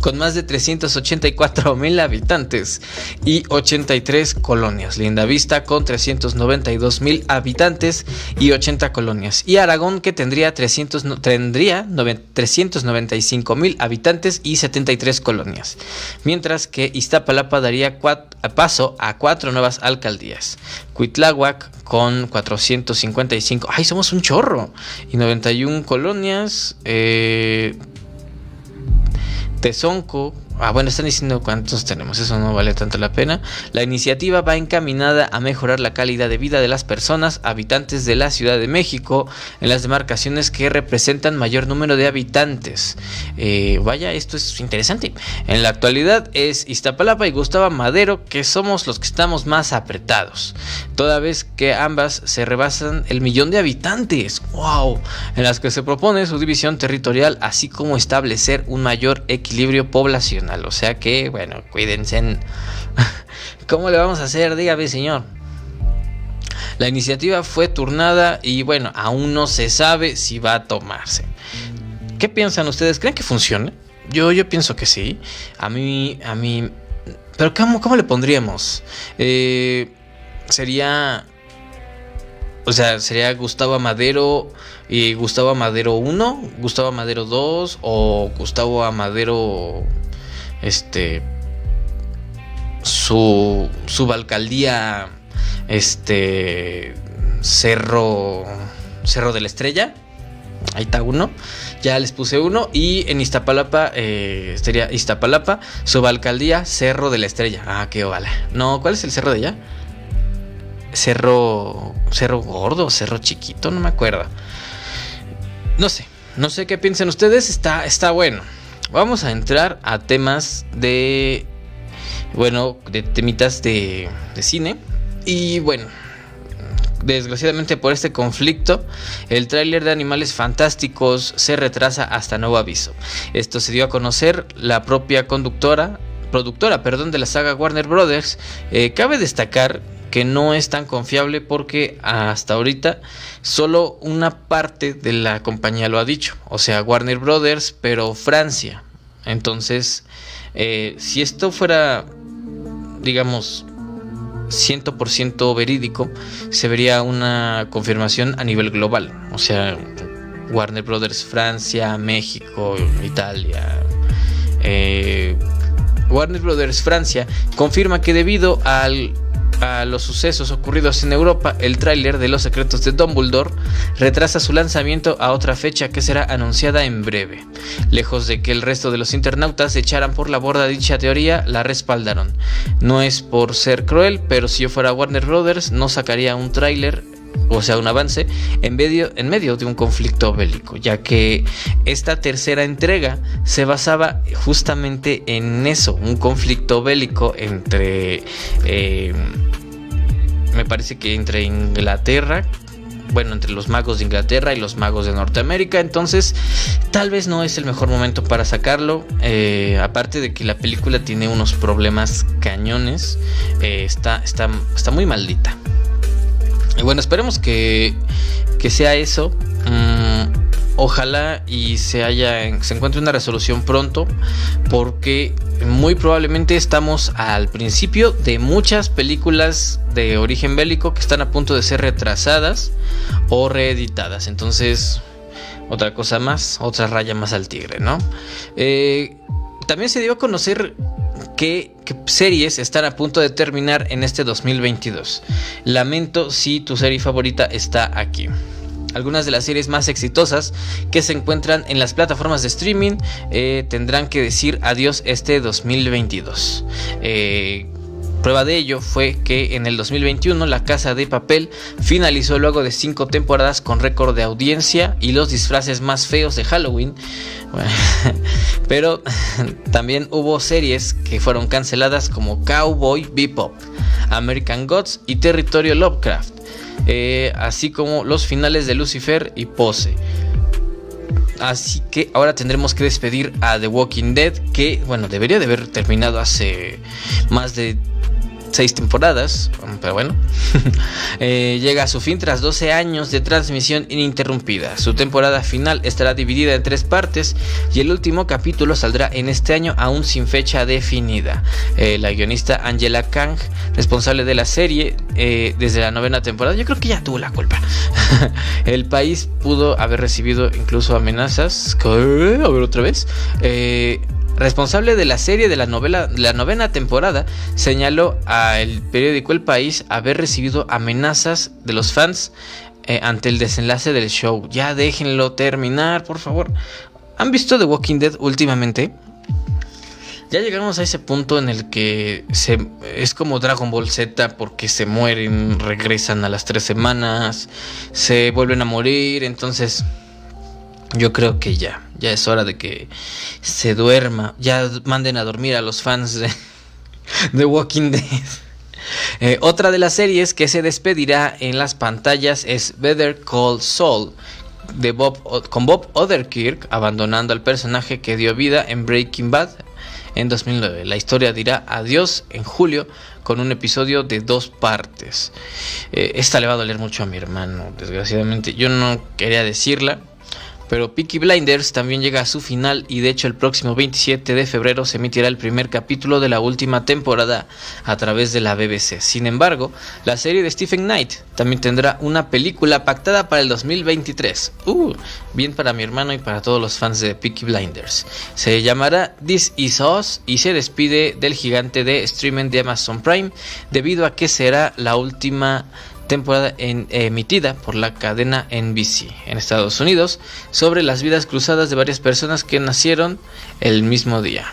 con más de 384 mil habitantes y 83 colonias. Linda Vista con 392 mil habitantes y 80 colonias. Y Aragón que tendría, 300, tendría 395 mil habitantes y 73 colonias. Mientras que Iztapalapa daría paso a cuatro nuevas alcaldías. Cuitláhuac con 455. ¡Ay, somos un chorro! Y 91 colonias. Eh, Tezonco Ah, bueno, están diciendo cuántos tenemos, eso no vale tanto la pena. La iniciativa va encaminada a mejorar la calidad de vida de las personas habitantes de la Ciudad de México en las demarcaciones que representan mayor número de habitantes. Eh, vaya, esto es interesante. En la actualidad es Iztapalapa y Gustavo Madero que somos los que estamos más apretados, toda vez que ambas se rebasan el millón de habitantes. ¡Wow! En las que se propone su división territorial, así como establecer un mayor equilibrio poblacional. O sea que, bueno, cuídense. ¿Cómo le vamos a hacer? Dígame, señor. La iniciativa fue turnada y bueno, aún no se sabe si va a tomarse. ¿Qué piensan ustedes? ¿Creen que funcione? Yo, yo pienso que sí. A mí, a mí... Pero ¿cómo, cómo le pondríamos? Eh, sería... O sea, sería Gustavo Amadero y Gustavo Amadero 1, Gustavo Amadero 2 o Gustavo Amadero este su subalcaldía este Cerro Cerro de la Estrella Ahí está uno. Ya les puse uno. Y en Iztapalapa, eh, sería Iztapalapa, subalcaldía Cerro de la Estrella. Ah, qué vale. No, ¿cuál es el cerro de allá? Cerro. Cerro gordo, cerro chiquito, no me acuerdo. No sé, no sé qué piensan ustedes. Está, está bueno. Vamos a entrar a temas de. Bueno, de temitas de, de cine. Y bueno, desgraciadamente por este conflicto, el tráiler de Animales Fantásticos se retrasa hasta nuevo aviso. Esto se dio a conocer la propia conductora, productora, perdón, de la saga Warner Brothers. Eh, cabe destacar que no es tan confiable porque hasta ahorita solo una parte de la compañía lo ha dicho, o sea, Warner Brothers, pero Francia. Entonces, eh, si esto fuera, digamos, 100% verídico, se vería una confirmación a nivel global. O sea, Warner Brothers Francia, México, Italia. Eh, Warner Brothers Francia confirma que debido al a los sucesos ocurridos en Europa, el tráiler de Los secretos de Dumbledore retrasa su lanzamiento a otra fecha que será anunciada en breve. Lejos de que el resto de los internautas echaran por la borda dicha teoría, la respaldaron. No es por ser cruel, pero si yo fuera Warner Brothers no sacaría un tráiler o sea, un avance en medio, en medio de un conflicto bélico, ya que esta tercera entrega se basaba justamente en eso, un conflicto bélico entre, eh, me parece que entre Inglaterra, bueno, entre los magos de Inglaterra y los magos de Norteamérica. Entonces, tal vez no es el mejor momento para sacarlo. Eh, aparte de que la película tiene unos problemas cañones, eh, está, está, está muy maldita. Bueno, esperemos que, sea eso. Mm, ojalá y se haya se encuentre una resolución pronto porque muy probablemente estamos al principio de muchas películas de origen bélico que están a punto de ser retrasadas o reeditadas entonces otra cosa más otra raya más al tigre no eh, también se dio a conocer qué, series están a punto de terminar en este 2022. Lamento si tu serie favorita está aquí. Algunas de las series más exitosas que se encuentran en las plataformas de streaming eh, tendrán que decir adiós este 2022. Eh, Prueba de ello fue que en el 2021 La Casa de Papel finalizó luego de cinco temporadas con récord de audiencia y los disfraces más feos de Halloween. pero también hubo series que fueron canceladas como Cowboy Bebop, American Gods y Territorio Lovecraft, eh, así como los finales de Lucifer y Pose. Así que ahora tendremos que despedir a The Walking Dead, que bueno, debería de haber terminado hace más de seis temporadas, pero bueno, eh, llega a su fin tras 12 años de transmisión ininterrumpida. Su temporada final estará dividida en tres partes y el último capítulo saldrá en este año aún sin fecha definida. Eh, la guionista Angela Kang, responsable de la serie eh, desde la novena temporada, yo creo que ya tuvo la culpa. el país pudo haber recibido incluso amenazas. A ver otra vez responsable de la serie de la novela la novena temporada, señaló al periódico El País haber recibido amenazas de los fans eh, ante el desenlace del show. Ya déjenlo terminar, por favor. ¿Han visto The Walking Dead últimamente? Ya llegamos a ese punto en el que se, es como Dragon Ball Z porque se mueren, regresan a las tres semanas, se vuelven a morir, entonces yo creo que ya, ya es hora de que se duerma, ya manden a dormir a los fans de, de Walking Dead. Eh, otra de las series que se despedirá en las pantallas es Better Call Saul, de Bob, con Bob Odenkirk abandonando al personaje que dio vida en Breaking Bad en 2009. La historia dirá adiós en julio con un episodio de dos partes. Eh, esta le va a doler mucho a mi hermano, desgraciadamente. Yo no quería decirla, pero Peaky Blinders también llega a su final y de hecho el próximo 27 de febrero se emitirá el primer capítulo de la última temporada a través de la BBC. Sin embargo, la serie de Stephen Knight también tendrá una película pactada para el 2023. Uh, bien para mi hermano y para todos los fans de Peaky Blinders. Se llamará This Is Us y se despide del gigante de streaming de Amazon Prime debido a que será la última temporada emitida por la cadena NBC en Estados Unidos sobre las vidas cruzadas de varias personas que nacieron el mismo día.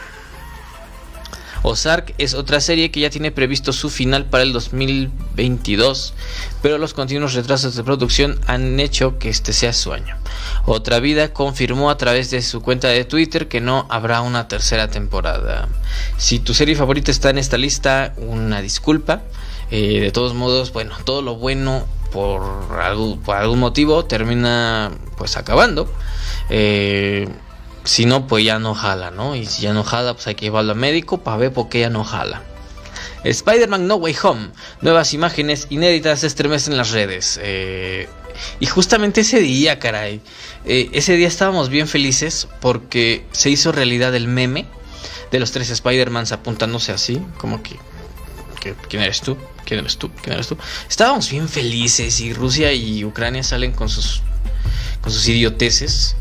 Ozark es otra serie que ya tiene previsto su final para el 2022, pero los continuos retrasos de producción han hecho que este sea su año. Otra Vida confirmó a través de su cuenta de Twitter que no habrá una tercera temporada. Si tu serie favorita está en esta lista, una disculpa. Eh, de todos modos, bueno, todo lo bueno por algún, por algún motivo termina pues acabando. Eh, si no, pues ya no jala, ¿no? Y si ya no jala, pues hay que llevarlo al médico para ver por qué ya no jala. Spider-Man No Way Home. Nuevas imágenes inéditas estremecen las redes. Eh, y justamente ese día, caray. Ese día estábamos bien felices porque se hizo realidad el meme de los tres Spider-Mans apuntándose así, como que, ¿Quién eres tú? ¿Quién eres tú? ¿Quién eres tú? Estábamos bien felices y Rusia y Ucrania salen con sus, con sus idioteces.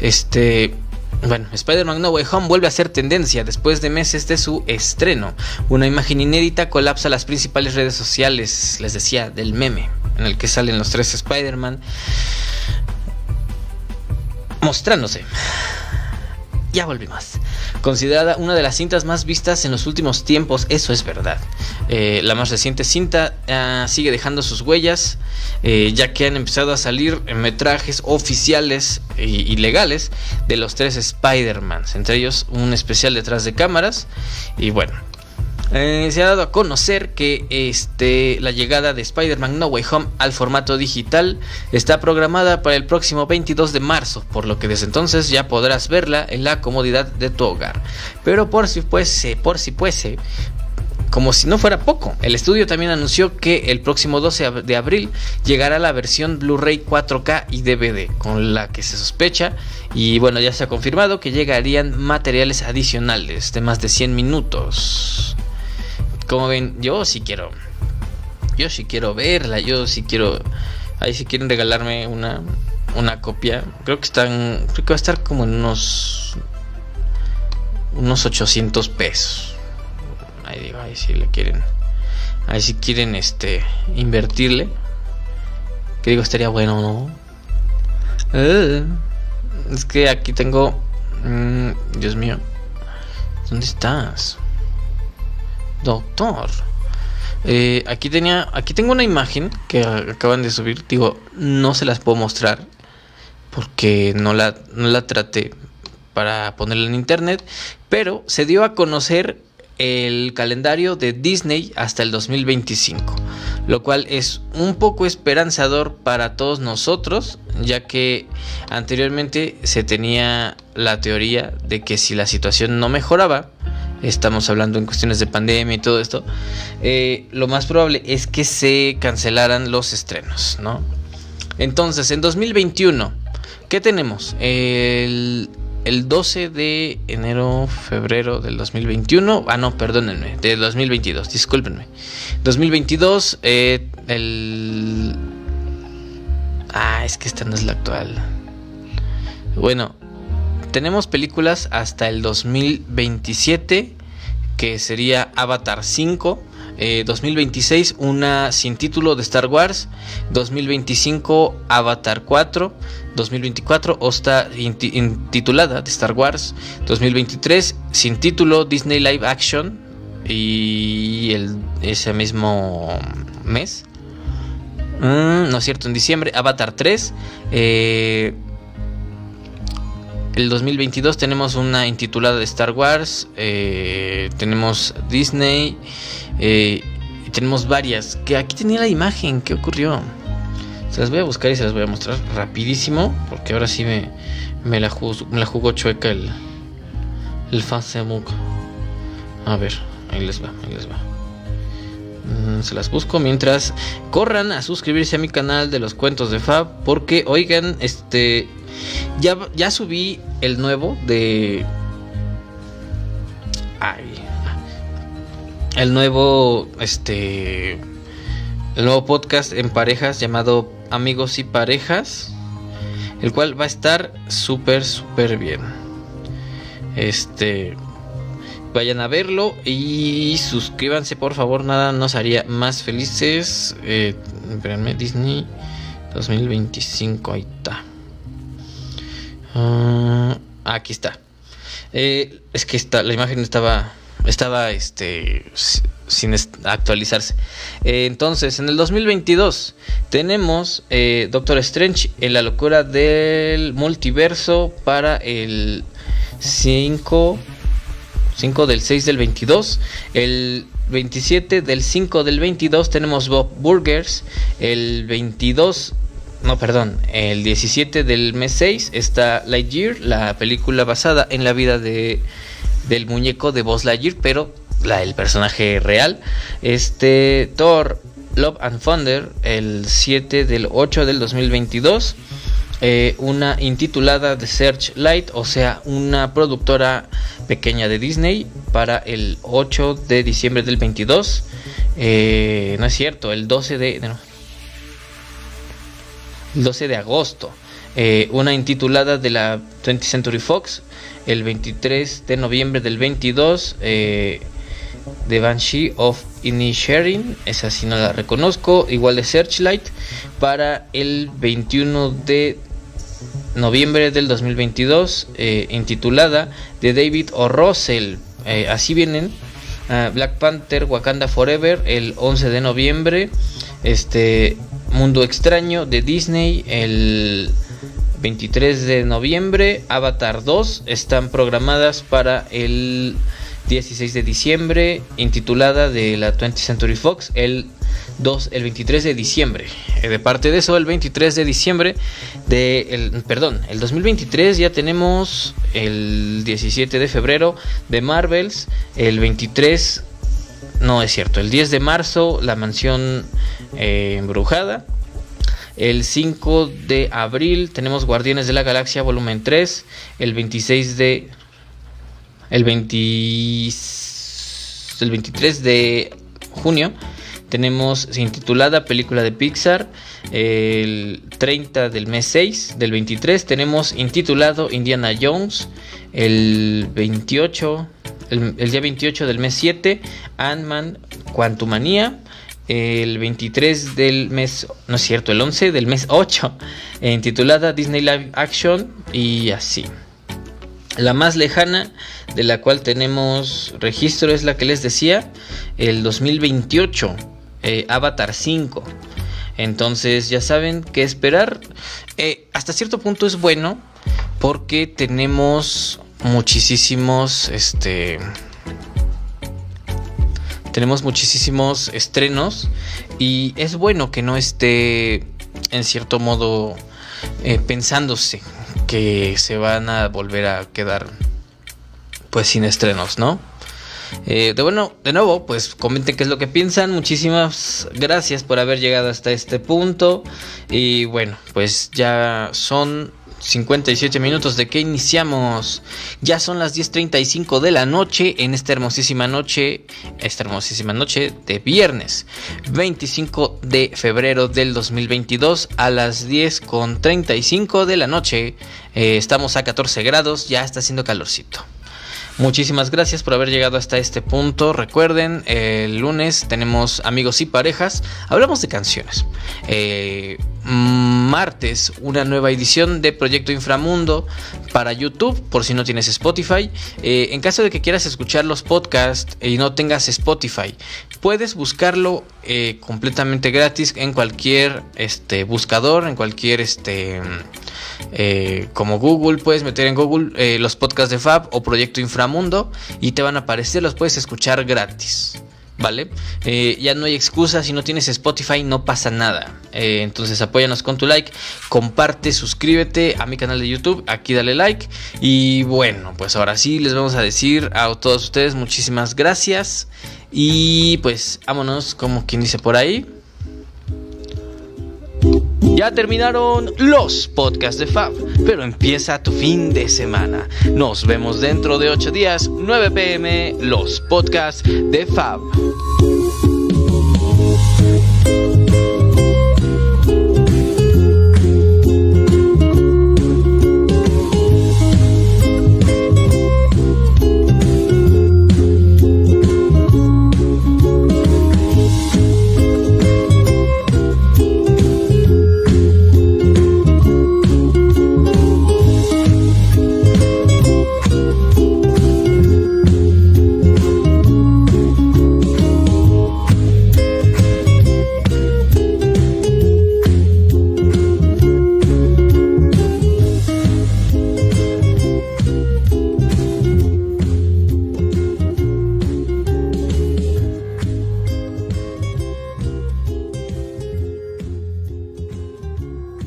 Este. Bueno, Spider-Man No Way Home vuelve a ser tendencia después de meses de su estreno. Una imagen inédita colapsa las principales redes sociales, les decía, del meme, en el que salen los tres Spider-Man mostrándose. Ya volvimos. Considerada una de las cintas más vistas en los últimos tiempos, eso es verdad. Eh, la más reciente cinta ah, sigue dejando sus huellas, eh, ya que han empezado a salir metrajes oficiales y, legales de los tres Spider-Mans, entre ellos un especial detrás de cámaras. Y bueno, eh, se ha dado a conocer que este, la llegada de Spider-Man No Way Home al formato digital está programada para el próximo 22 de marzo, por lo que desde entonces ya podrás verla en la comodidad de tu hogar. Pero por si fuese, por si fuese, como si no fuera poco, el estudio también anunció que el próximo 12 de abril llegará la versión Blu-ray 4K y DVD, con la que se sospecha, y bueno, ya se ha confirmado que llegarían materiales adicionales de más de 100 minutos. Como ven, yo sí quiero. Yo sí quiero verla. Yo sí quiero. Ahí si quieren regalarme una, una copia. Creo que están. Creo que va a estar como en unos. Unos 800 pesos. Ahí digo, ahí si le quieren. Ahí si quieren este. Invertirle. Que digo, estaría bueno, ¿no? Eh, es que aquí tengo. Mm, Dios mío. ¿Dónde estás? Doctor. Eh, aquí tenía. Aquí tengo una imagen que acaban de subir. Digo, no se las puedo mostrar. Porque no la, no la traté para ponerla en internet. Pero se dio a conocer el calendario de Disney hasta el 2025. Lo cual es un poco esperanzador para todos nosotros. Ya que anteriormente se tenía la teoría de que si la situación no mejoraba estamos hablando en cuestiones de pandemia y todo esto, eh, lo más probable es que se cancelaran los estrenos, ¿no? Entonces, en 2021, ¿qué tenemos? El, 12 de enero, febrero del 2021, ah, no, perdónenme, de 2022, discúlpenme. 2022, eh, el... Ah, es que esta no es la actual. Bueno, tenemos películas hasta el 2027, que sería Avatar 5. 2026 eh, una sin título de Star Wars, 2025 Avatar 4, 2024 Osta intitulada de Star Wars, 2023 sin título Disney Live Action y el, ese mismo mes, mm, no es cierto, en diciembre Avatar 3, eh, el 2022 tenemos una intitulada de Star Wars, eh, tenemos Disney eh, tenemos varias. Que aquí tenía la imagen, ¿qué ocurrió? Se las voy a buscar y se las voy a mostrar rapidísimo, porque ahora sí me, me, la, jugó, chueca el, el Facebook. A ver, ahí les va, ahí les va. Mm, se las busco mientras corran a suscribirse a mi canal de los cuentos de Fab porque oigan este ya, ya subí el nuevo de. Ay. El nuevo. Este. El nuevo podcast en parejas llamado Amigos y Parejas. El cual va a estar súper, súper bien. Este. vayan a verlo y suscríbanse por favor, nada nos haría más felices. Eh, espérenme, Disney 2025, ahí está. Ah, aquí está. Eh, es que está, la imagen estaba, estaba este, sin actualizarse. Entonces, en el 2022 tenemos eh, Doctor Strange en la locura del multiverso para el 5, 5 del 6 del 22. El 27 del 5 del 22 tenemos Bob Burgers. El 22 no, perdón, el 17 del mes 6 está Lightyear, la película basada en la vida de, del muñeco de Buzz Lightyear, pero la, el personaje real. Este Thor Love and Thunder, el 7 del 8 del 2022. Eh, una intitulada The Searchlight, o sea, una productora pequeña de Disney para el 8 de diciembre del 22. Eh, no es cierto, el 12 de, el 12 de agosto. Eh, una intitulada de la 20th Century Fox, el 23 de noviembre del 22, eh, The Banshee of Inisherin, esa sí no la reconozco, igual de Searchlight, para el 21 de noviembre del 2022, eh, intitulada de David O. Eh, así vienen, ah, Black Panther Wakanda Forever, el 11 de noviembre, este Mundo Extraño de Disney el 23 de noviembre. Avatar 2 están programadas para el 16 de diciembre. Intitulada de la 20th Century Fox el 2, el 23 de diciembre. Eh, de parte de eso, el 23 de diciembre de el, perdón, el 2023 ya tenemos el 17 de febrero de Marvels, el 23 no es cierto. El 10 de marzo, la mansión eh, embrujada. El 5 de abril tenemos Guardianes de la Galaxia volumen 3. El 26 de... El, 20, el 23 de junio tenemos intitulada película de Pixar. El 30 del mes 6 del 23 tenemos intitulado Indiana Jones. El 28 el, día 28 del mes 7, Ant-Man Quantumania. El 23 del mes, no es cierto, el 11 del mes 8, eh, titulada Disney Live Action y así. La más lejana de la cual tenemos registro es la que les decía, el 2028, eh, Avatar 5. Entonces ya saben qué esperar. Eh, hasta cierto punto es bueno porque tenemos muchísimos, este, tenemos muchísimos estrenos y es bueno que no esté en cierto modo eh, pensándose que se van a volver a quedar pues sin estrenos, ¿no? Eh, de bueno, de nuevo, pues comenten qué es lo que piensan. Muchísimas gracias por haber llegado hasta este punto. Y bueno, pues ya son 57 minutos de que iniciamos. Ya son las 10.35 de la noche en esta hermosísima noche, esta hermosísima noche de viernes 25 de febrero del 2022 a las 10.35 de la noche. Eh, estamos a 14 grados, ya está haciendo calorcito. Muchísimas gracias por haber llegado hasta este punto. Recuerden, el lunes tenemos amigos y parejas. Hablamos de canciones. Eh, martes, una nueva edición de Proyecto Inframundo para YouTube, por si no tienes Spotify. Eh, en caso de que quieras escuchar los podcasts y no tengas Spotify, puedes buscarlo eh, completamente gratis en cualquier este, buscador, en cualquier este eh, como Google, puedes meter en Google eh, los podcasts de Fab o Proyecto Inframundo y te van a aparecer, los puedes escuchar gratis. ¿Vale? Eh, ya no hay excusa, si no tienes Spotify no pasa nada. entonces apóyanos con tu like, comparte, suscríbete a mi canal de YouTube, aquí dale like. Y bueno, pues ahora sí les vamos a decir a todos ustedes muchísimas gracias. Y pues vámonos, como quien dice por ahí. Ya terminaron los podcasts de Fab, pero empieza tu fin de semana. Nos vemos dentro de 8 días, 9 pm, los podcasts de Fab.